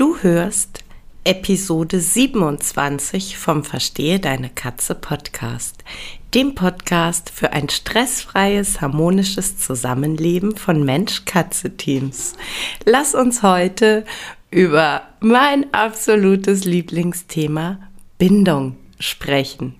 Du hörst Episode 27 vom Verstehe deine Katze Podcast, dem Podcast für ein stressfreies, harmonisches Zusammenleben von Mensch-Katze-Teams. Lass uns heute über mein absolutes Lieblingsthema Bindung sprechen.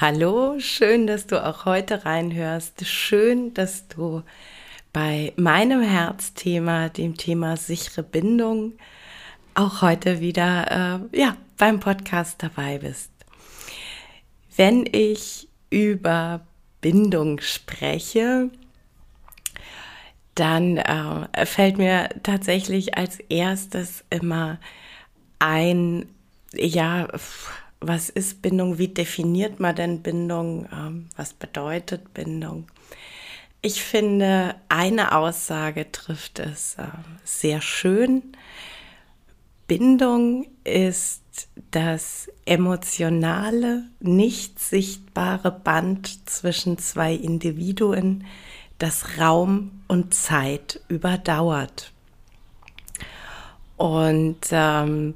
Hallo, schön, dass du auch heute reinhörst. Schön, dass du bei meinem Herzthema, dem Thema sichere Bindung, auch heute wieder äh, ja, beim Podcast dabei bist. Wenn ich über Bindung spreche, dann äh, fällt mir tatsächlich als erstes immer ein, ja, was ist Bindung, wie definiert man denn Bindung, ähm, was bedeutet Bindung. Ich finde, eine Aussage trifft es äh, sehr schön. Bindung ist das emotionale, nicht sichtbare Band zwischen zwei Individuen, das Raum und Zeit überdauert. Und ähm,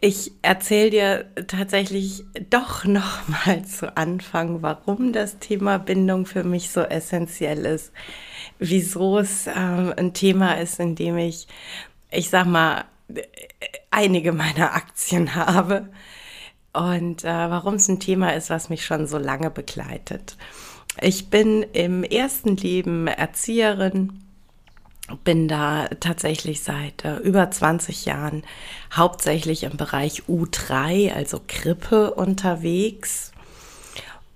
ich erzähle dir tatsächlich doch noch mal zu Anfang, warum das Thema Bindung für mich so essentiell ist. Wieso es äh, ein Thema ist, in dem ich, ich sag mal, einige meiner Aktien habe. Und äh, warum es ein Thema ist, was mich schon so lange begleitet. Ich bin im ersten Leben Erzieherin bin da tatsächlich seit äh, über 20 Jahren hauptsächlich im Bereich U3, also Krippe, unterwegs.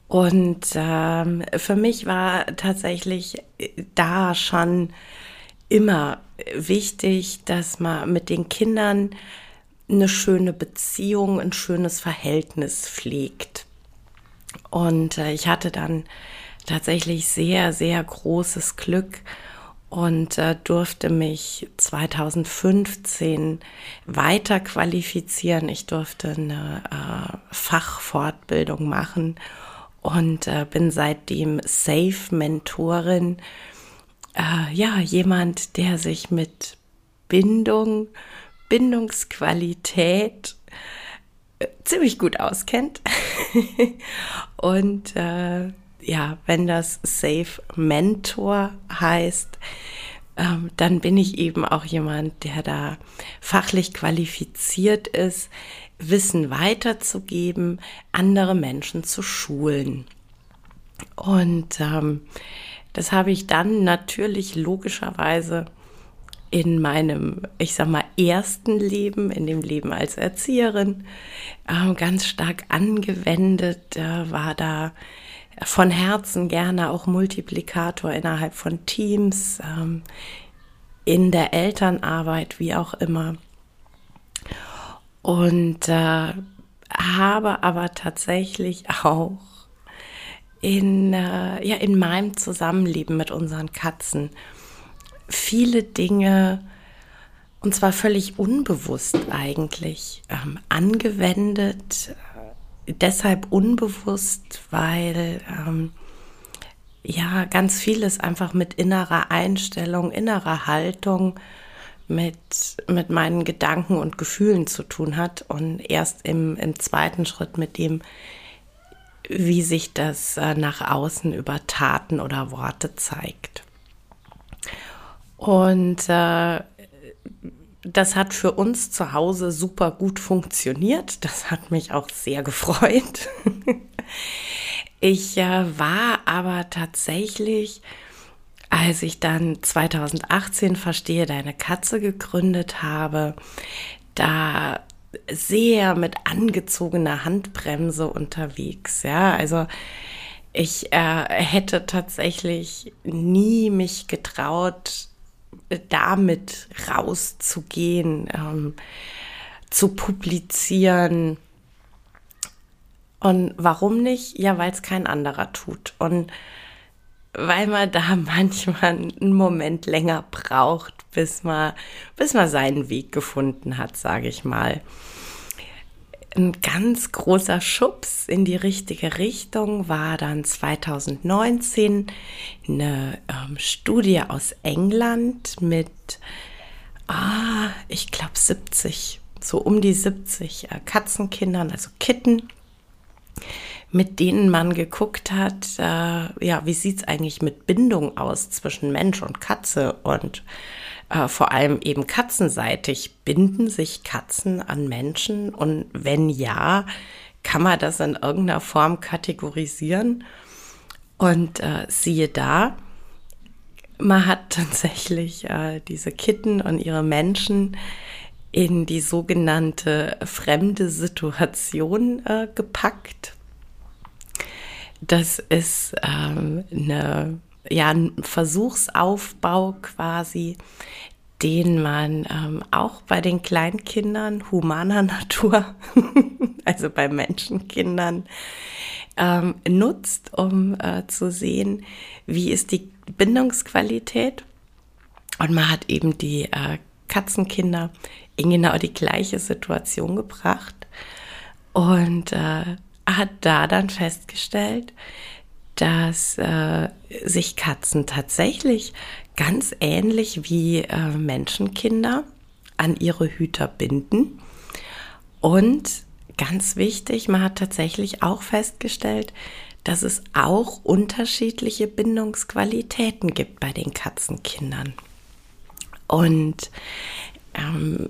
Und ähm, für mich war tatsächlich äh, da schon immer wichtig, dass man mit den Kindern eine schöne Beziehung, ein schönes Verhältnis pflegt. Und äh, ich hatte dann tatsächlich sehr, sehr großes Glück, und äh, durfte mich 2015 weiter qualifizieren. Ich durfte eine äh, Fachfortbildung machen und äh, bin seitdem Safe-Mentorin. Äh, ja, jemand, der sich mit Bindung, Bindungsqualität äh, ziemlich gut auskennt. und äh, ja, wenn das Safe Mentor heißt, ähm, dann bin ich eben auch jemand, der da fachlich qualifiziert ist, Wissen weiterzugeben, andere Menschen zu schulen. Und ähm, das habe ich dann natürlich logischerweise in meinem, ich sag mal, ersten Leben, in dem Leben als Erzieherin, äh, ganz stark angewendet, äh, war da von Herzen gerne auch Multiplikator innerhalb von Teams, ähm, in der Elternarbeit, wie auch immer. Und äh, habe aber tatsächlich auch in, äh, ja, in meinem Zusammenleben mit unseren Katzen viele Dinge, und zwar völlig unbewusst eigentlich, ähm, angewendet, deshalb unbewusst, weil ähm, ja ganz vieles einfach mit innerer Einstellung, innerer Haltung, mit, mit meinen Gedanken und Gefühlen zu tun hat und erst im, im zweiten Schritt mit dem, wie sich das äh, nach außen über Taten oder Worte zeigt. Und äh, das hat für uns zu Hause super gut funktioniert. Das hat mich auch sehr gefreut. ich äh, war aber tatsächlich, als ich dann 2018 Verstehe deine Katze gegründet habe, da sehr mit angezogener Handbremse unterwegs. Ja, also ich äh, hätte tatsächlich nie mich getraut, damit rauszugehen, ähm, zu publizieren. Und warum nicht? Ja, weil es kein anderer tut. Und weil man da manchmal einen Moment länger braucht, bis man, bis man seinen Weg gefunden hat, sage ich mal ein ganz großer Schubs in die richtige Richtung war dann 2019 eine ähm, Studie aus England mit, ah, ich glaube 70, so um die 70 äh, Katzenkindern, also Kitten, mit denen man geguckt hat, äh, ja, wie sieht es eigentlich mit Bindung aus zwischen Mensch und Katze? Und äh, vor allem eben katzenseitig. Binden sich Katzen an Menschen? Und wenn ja, kann man das in irgendeiner Form kategorisieren? Und äh, siehe da, man hat tatsächlich äh, diese Kitten und ihre Menschen in die sogenannte fremde Situation äh, gepackt. Das ist ähm, eine ja, ein Versuchsaufbau quasi, den man ähm, auch bei den Kleinkindern humaner Natur, also bei Menschenkindern, ähm, nutzt, um äh, zu sehen, wie ist die Bindungsqualität. Und man hat eben die äh, Katzenkinder in genau die gleiche Situation gebracht und äh, hat da dann festgestellt, dass äh, sich Katzen tatsächlich ganz ähnlich wie äh, Menschenkinder an ihre Hüter binden. Und ganz wichtig, man hat tatsächlich auch festgestellt, dass es auch unterschiedliche Bindungsqualitäten gibt bei den Katzenkindern. Und ähm,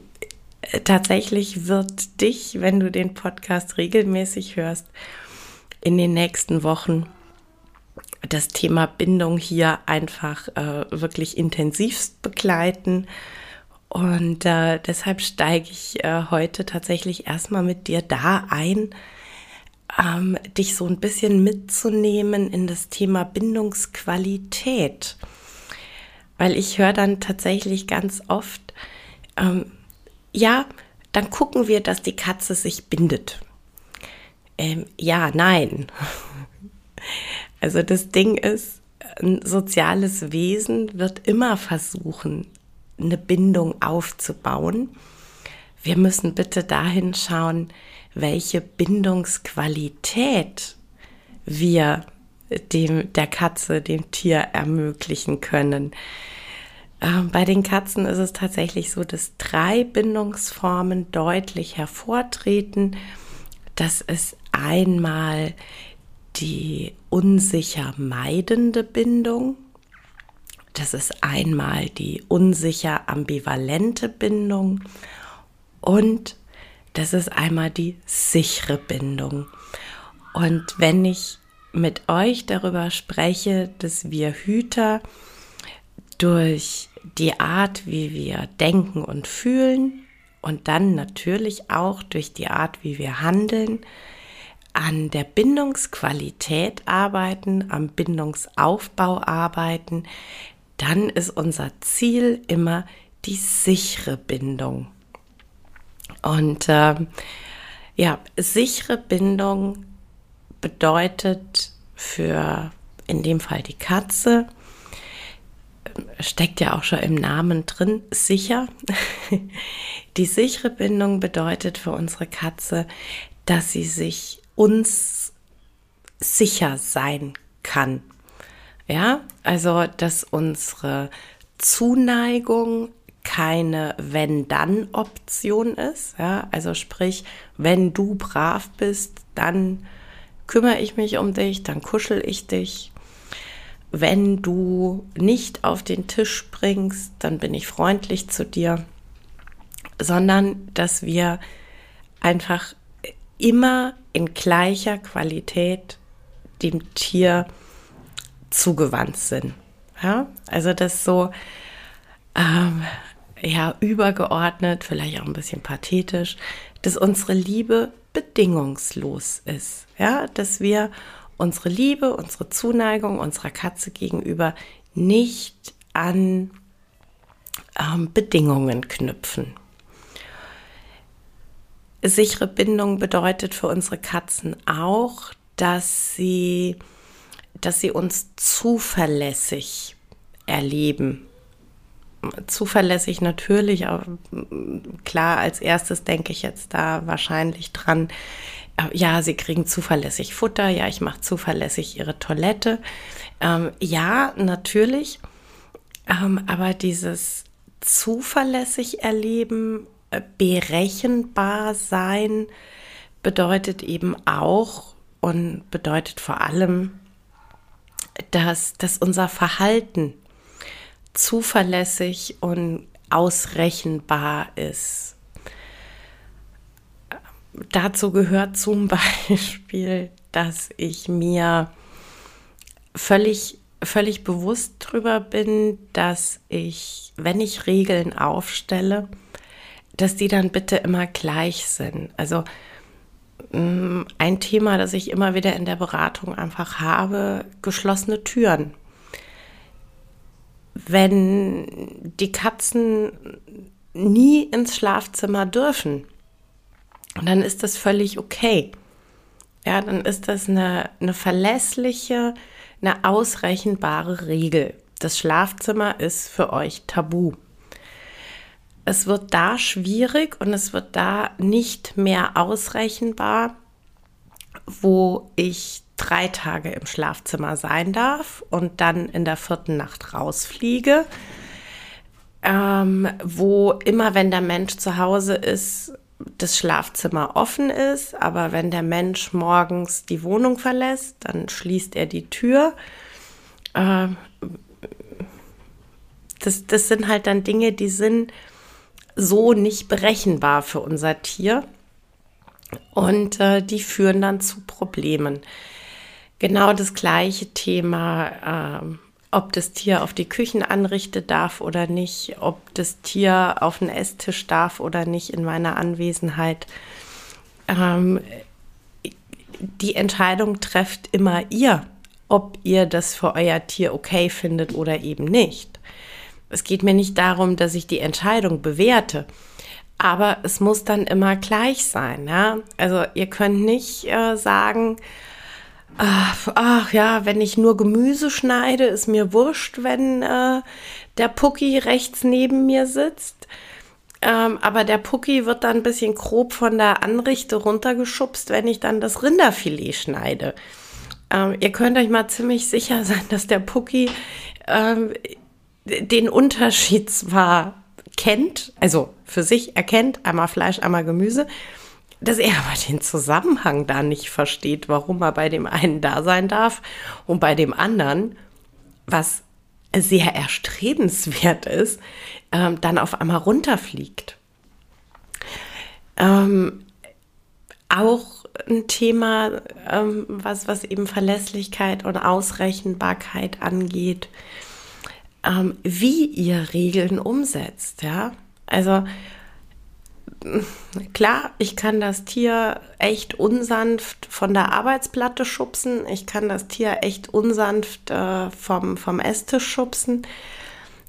tatsächlich wird dich, wenn du den Podcast regelmäßig hörst, in den nächsten Wochen das Thema Bindung hier einfach äh, wirklich intensivst begleiten. Und äh, deshalb steige ich äh, heute tatsächlich erstmal mit dir da ein, ähm, dich so ein bisschen mitzunehmen in das Thema Bindungsqualität. Weil ich höre dann tatsächlich ganz oft, ähm, ja, dann gucken wir, dass die Katze sich bindet. Ähm, ja, nein. Also das Ding ist, ein soziales Wesen wird immer versuchen, eine Bindung aufzubauen. Wir müssen bitte dahin schauen, welche Bindungsqualität wir dem, der Katze, dem Tier ermöglichen können. Ähm, bei den Katzen ist es tatsächlich so, dass drei Bindungsformen deutlich hervortreten. Das ist einmal die unsicher meidende Bindung. Das ist einmal die unsicher ambivalente Bindung und das ist einmal die sichere Bindung. Und wenn ich mit euch darüber spreche, dass wir Hüter durch die Art, wie wir denken und fühlen und dann natürlich auch durch die Art, wie wir handeln, an der Bindungsqualität arbeiten, am Bindungsaufbau arbeiten, dann ist unser Ziel immer die sichere Bindung. Und äh, ja, sichere Bindung bedeutet für in dem Fall die Katze, steckt ja auch schon im Namen drin, sicher. Die sichere Bindung bedeutet für unsere Katze, dass sie sich uns sicher sein kann. Ja, also dass unsere Zuneigung keine Wenn-Dann-Option ist. Ja, also sprich, wenn du brav bist, dann kümmere ich mich um dich, dann kuschel ich dich. Wenn du nicht auf den Tisch springst, dann bin ich freundlich zu dir. sondern dass wir einfach immer in gleicher Qualität dem Tier zugewandt sind. Ja, also das so ähm, ja übergeordnet, vielleicht auch ein bisschen pathetisch, dass unsere Liebe bedingungslos ist. Ja, dass wir unsere Liebe, unsere Zuneigung unserer Katze gegenüber nicht an ähm, Bedingungen knüpfen. Sichere Bindung bedeutet für unsere Katzen auch, dass sie, dass sie uns zuverlässig erleben. Zuverlässig natürlich, aber klar, als erstes denke ich jetzt da wahrscheinlich dran, äh, ja, sie kriegen zuverlässig Futter, ja, ich mache zuverlässig ihre Toilette. Ähm, ja, natürlich, ähm, aber dieses zuverlässig erleben, berechenbar sein, bedeutet eben auch und bedeutet vor allem, dass, dass unser Verhalten zuverlässig und ausrechenbar ist. Dazu gehört zum Beispiel, dass ich mir völlig völlig bewusst darüber bin, dass ich, wenn ich Regeln aufstelle, dass die dann bitte immer gleich sind. Also mm, ein Thema, das ich immer wieder in der Beratung einfach habe, geschlossene Türen. Wenn die Katzen nie ins Schlafzimmer dürfen, dann ist das völlig okay. Ja, dann ist das eine, eine verlässliche, eine ausrechenbare Regel. Das Schlafzimmer ist für euch tabu. Es wird da schwierig und es wird da nicht mehr ausrechenbar, wo ich drei Tage im Schlafzimmer sein darf und dann in der vierten Nacht rausfliege. Ähm, wo immer, wenn der Mensch zu Hause ist, das Schlafzimmer offen ist, aber wenn der Mensch morgens die Wohnung verlässt, dann schließt er die Tür. Äh, das, das sind halt dann Dinge, die sind so nicht berechenbar für unser Tier und äh, die führen dann zu Problemen. Genau das gleiche Thema. Äh, ob das Tier auf die Küchenanrichte darf oder nicht, ob das Tier auf den Esstisch darf oder nicht in meiner Anwesenheit. Ähm, die Entscheidung trefft immer ihr, ob ihr das für euer Tier okay findet oder eben nicht. Es geht mir nicht darum, dass ich die Entscheidung bewerte, aber es muss dann immer gleich sein. Ja? Also ihr könnt nicht äh, sagen, Ach, ach, ja, wenn ich nur Gemüse schneide, ist mir wurscht, wenn äh, der Pucki rechts neben mir sitzt. Ähm, aber der Pucki wird dann ein bisschen grob von der Anrichte runtergeschubst, wenn ich dann das Rinderfilet schneide. Ähm, ihr könnt euch mal ziemlich sicher sein, dass der Pucki ähm, den Unterschied zwar kennt, also für sich erkennt, einmal Fleisch, einmal Gemüse, dass er aber den Zusammenhang da nicht versteht, warum er bei dem einen da sein darf und bei dem anderen, was sehr erstrebenswert ist, ähm, dann auf einmal runterfliegt. Ähm, auch ein Thema, ähm, was, was eben Verlässlichkeit und Ausrechenbarkeit angeht, ähm, wie ihr Regeln umsetzt, ja. Also klar, ich kann das Tier echt unsanft von der Arbeitsplatte schubsen. Ich kann das Tier echt unsanft äh, vom, vom Esstisch schubsen.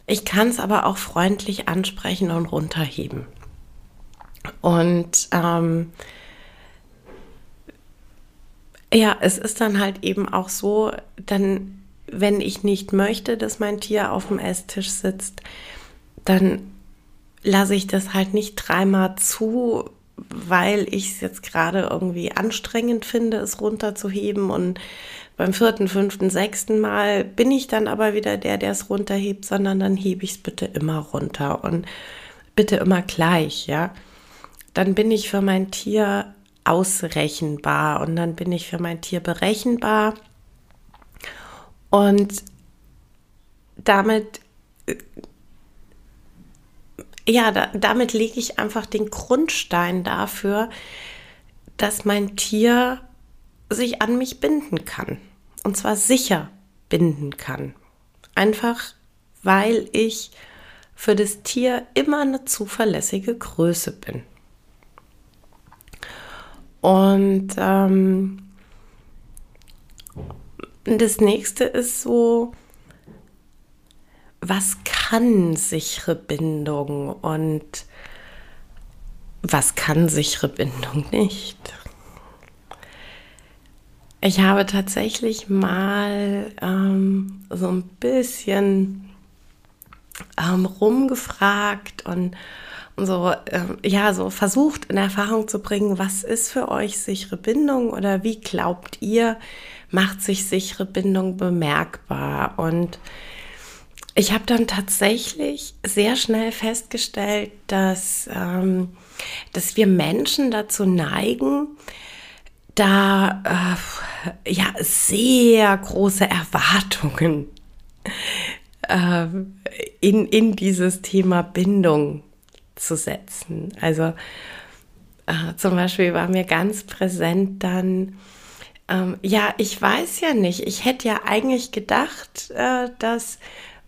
Ich kann es aber auch freundlich ansprechen und runterheben. Und ähm, ja, es ist dann halt eben auch so, dann, wenn ich nicht möchte, dass mein Tier auf dem Esstisch sitzt, dann lasse ich das halt nicht dreimal zu, weil ich es jetzt gerade irgendwie anstrengend finde, es runterzuheben. Und beim vierten, fünften, sechsten Mal bin ich dann aber wieder der, der es runterhebt, sondern dann hebe ich es bitte immer runter und bitte immer gleich, ja. Dann bin ich für mein Tier ausrechenbar und dann bin ich für mein Tier berechenbar. Und damit ja, da, damit lege ich einfach den Grundstein dafür, dass mein Tier sich an mich binden kann. Und zwar sicher binden kann. Einfach weil ich für das Tier immer eine zuverlässige Größe bin. Und ähm, das nächste ist so, was kann sichere Bindung und was kann sichere Bindung nicht? Ich habe tatsächlich mal ähm, so ein bisschen ähm, rumgefragt und, und so, ähm, ja, so versucht in Erfahrung zu bringen, was ist für euch sichere Bindung oder wie glaubt ihr, macht sich sichere Bindung bemerkbar? Und ich habe dann tatsächlich sehr schnell festgestellt, dass, ähm, dass wir Menschen dazu neigen, da äh, ja sehr große Erwartungen äh, in, in dieses Thema Bindung zu setzen. Also äh, zum Beispiel war mir ganz präsent dann, ähm, ja, ich weiß ja nicht, ich hätte ja eigentlich gedacht, äh, dass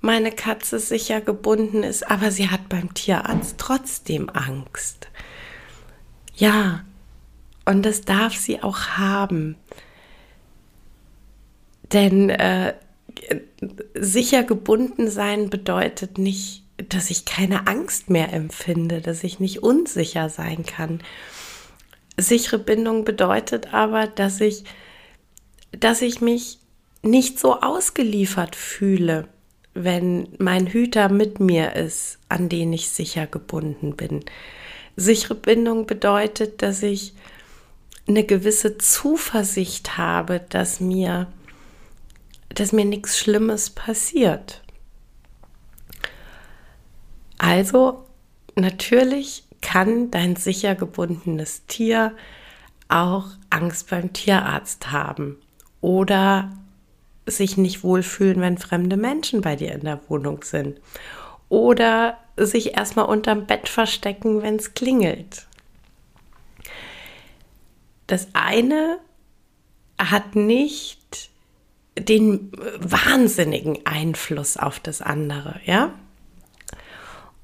meine Katze sicher gebunden ist, aber sie hat beim Tierarzt trotzdem Angst. Ja, und das darf sie auch haben. Denn äh, sicher gebunden sein bedeutet nicht, dass ich keine Angst mehr empfinde, dass ich nicht unsicher sein kann. Sichere Bindung bedeutet aber, dass ich, dass ich mich nicht so ausgeliefert fühle wenn mein Hüter mit mir ist, an den ich sicher gebunden bin. Sichere Bindung bedeutet, dass ich eine gewisse Zuversicht habe, dass mir, dass mir nichts Schlimmes passiert. Also natürlich kann dein sicher gebundenes Tier auch Angst beim Tierarzt haben oder sich nicht wohlfühlen, wenn fremde Menschen bei dir in der Wohnung sind. Oder sich erstmal unterm Bett verstecken, wenn es klingelt. Das eine hat nicht den wahnsinnigen Einfluss auf das andere, ja?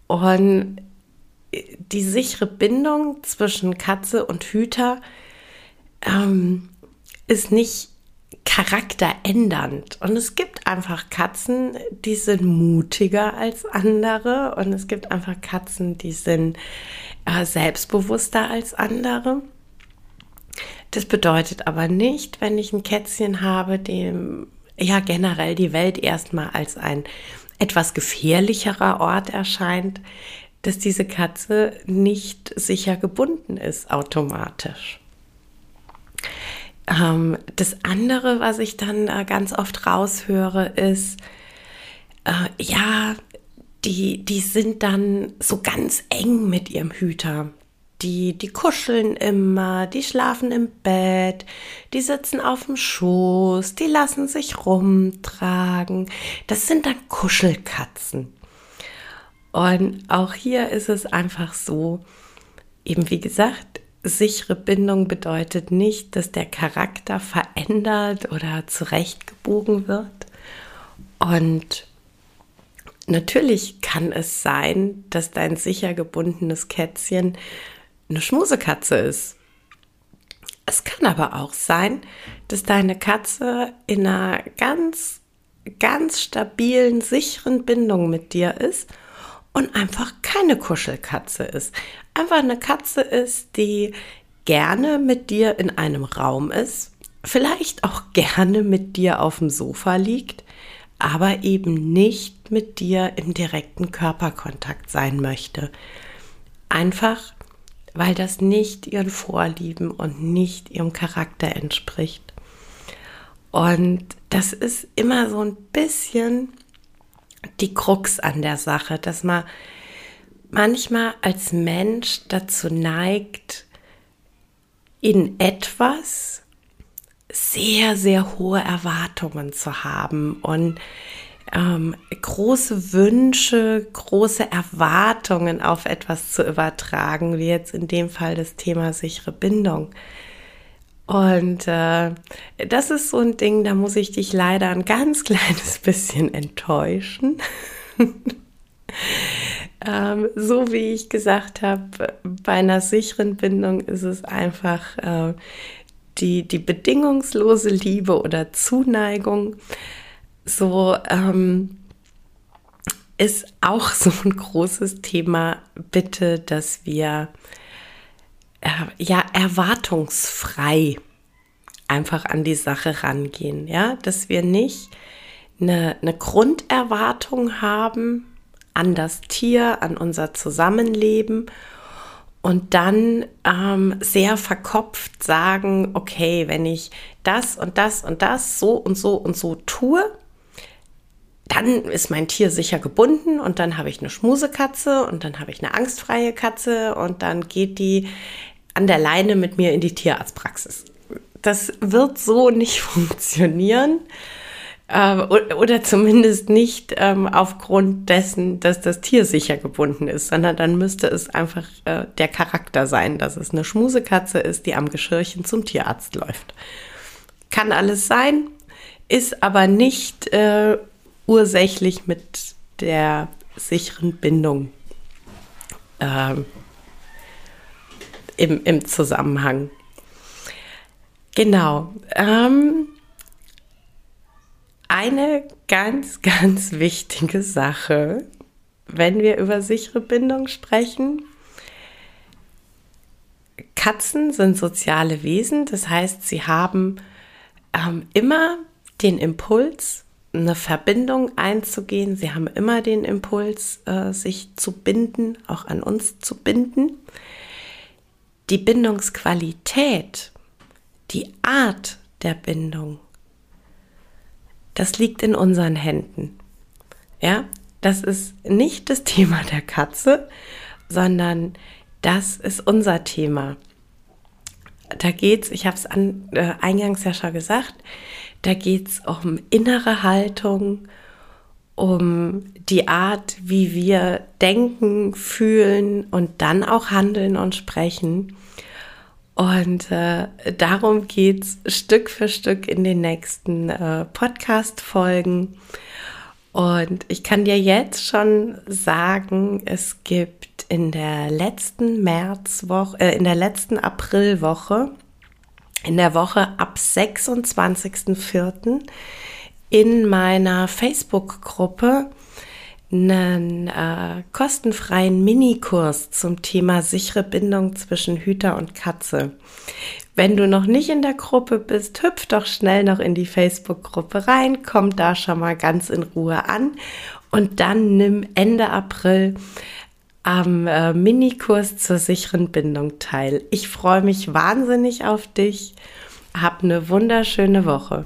Und die sichere Bindung zwischen Katze und Hüter ähm, ist nicht charakterändernd. Und es gibt einfach Katzen, die sind mutiger als andere. Und es gibt einfach Katzen, die sind äh, selbstbewusster als andere. Das bedeutet aber nicht, wenn ich ein Kätzchen habe, dem ja generell die Welt erstmal als ein etwas gefährlicherer Ort erscheint, dass diese Katze nicht sicher gebunden ist automatisch. Ähm, das andere, was ich dann äh, ganz oft raushöre, ist, äh, ja, die, die sind dann so ganz eng mit ihrem Hüter. Die, die kuscheln immer, die schlafen im Bett, die sitzen auf dem Schoß, die lassen sich rumtragen. Das sind dann Kuschelkatzen. Und auch hier ist es einfach so, eben wie gesagt, sichere Bindung bedeutet nicht, dass der Charakter verändert oder zurechtgebogen wird. Und natürlich kann es sein, dass dein sicher gebundenes Kätzchen eine Schmusekatze ist. Es kann aber auch sein, dass deine Katze in einer ganz, ganz stabilen, sicheren Bindung mit dir ist und einfach keine Kuschelkatze ist. Einfach eine Katze ist, die gerne mit dir in einem Raum ist, vielleicht auch gerne mit dir auf dem Sofa liegt, aber eben nicht mit dir im direkten Körperkontakt sein möchte. Einfach, weil das nicht ihren Vorlieben und nicht ihrem Charakter entspricht. Und das ist immer so ein bisschen die Krux an der Sache, dass man manchmal als Mensch dazu neigt, in etwas sehr, sehr hohe Erwartungen zu haben und ähm, große Wünsche, große Erwartungen auf etwas zu übertragen, wie jetzt in dem Fall das Thema sichere Bindung. Und äh, das ist so ein Ding, da muss ich dich leider ein ganz kleines bisschen enttäuschen. ähm, so wie ich gesagt habe, bei einer sicheren Bindung ist es einfach äh, die, die bedingungslose Liebe oder Zuneigung. So ähm, ist auch so ein großes Thema, bitte, dass wir ja erwartungsfrei einfach an die Sache rangehen, ja, dass wir nicht eine, eine Grunderwartung haben an das Tier, an unser Zusammenleben und dann ähm, sehr verkopft sagen, okay, wenn ich das und das und das so und so und so tue, dann ist mein Tier sicher gebunden und dann habe ich eine Schmusekatze und dann habe ich eine angstfreie Katze und dann geht die an der Leine mit mir in die Tierarztpraxis. Das wird so nicht funktionieren. Äh, oder zumindest nicht ähm, aufgrund dessen, dass das Tier sicher gebunden ist, sondern dann müsste es einfach äh, der Charakter sein, dass es eine Schmusekatze ist, die am Geschirrchen zum Tierarzt läuft. Kann alles sein, ist aber nicht äh, ursächlich mit der sicheren Bindung äh, im, im Zusammenhang. Genau. Ähm, eine ganz, ganz wichtige Sache, wenn wir über sichere Bindung sprechen. Katzen sind soziale Wesen, das heißt, sie haben ähm, immer den Impuls, eine Verbindung einzugehen. Sie haben immer den Impuls, äh, sich zu binden, auch an uns zu binden. Die Bindungsqualität, die Art der Bindung das liegt in unseren Händen. Ja, das ist nicht das Thema der Katze, sondern das ist unser Thema. Da geht's, ich habe es äh, eingangs ja schon gesagt, da geht es um innere Haltung, um die Art, wie wir denken, fühlen und dann auch handeln und sprechen. Und äh, darum geht's Stück für Stück in den nächsten äh, Podcast-Folgen. Und ich kann dir jetzt schon sagen, es gibt in der letzten Märzwoche, äh, in der letzten Aprilwoche, in der Woche ab 26.04. in meiner Facebook-Gruppe einen äh, kostenfreien Minikurs zum Thema sichere Bindung zwischen Hüter und Katze. Wenn du noch nicht in der Gruppe bist, hüpf doch schnell noch in die Facebook-Gruppe rein, komm da schon mal ganz in Ruhe an und dann nimm Ende April am äh, Minikurs zur sicheren Bindung teil. Ich freue mich wahnsinnig auf dich. Hab eine wunderschöne Woche.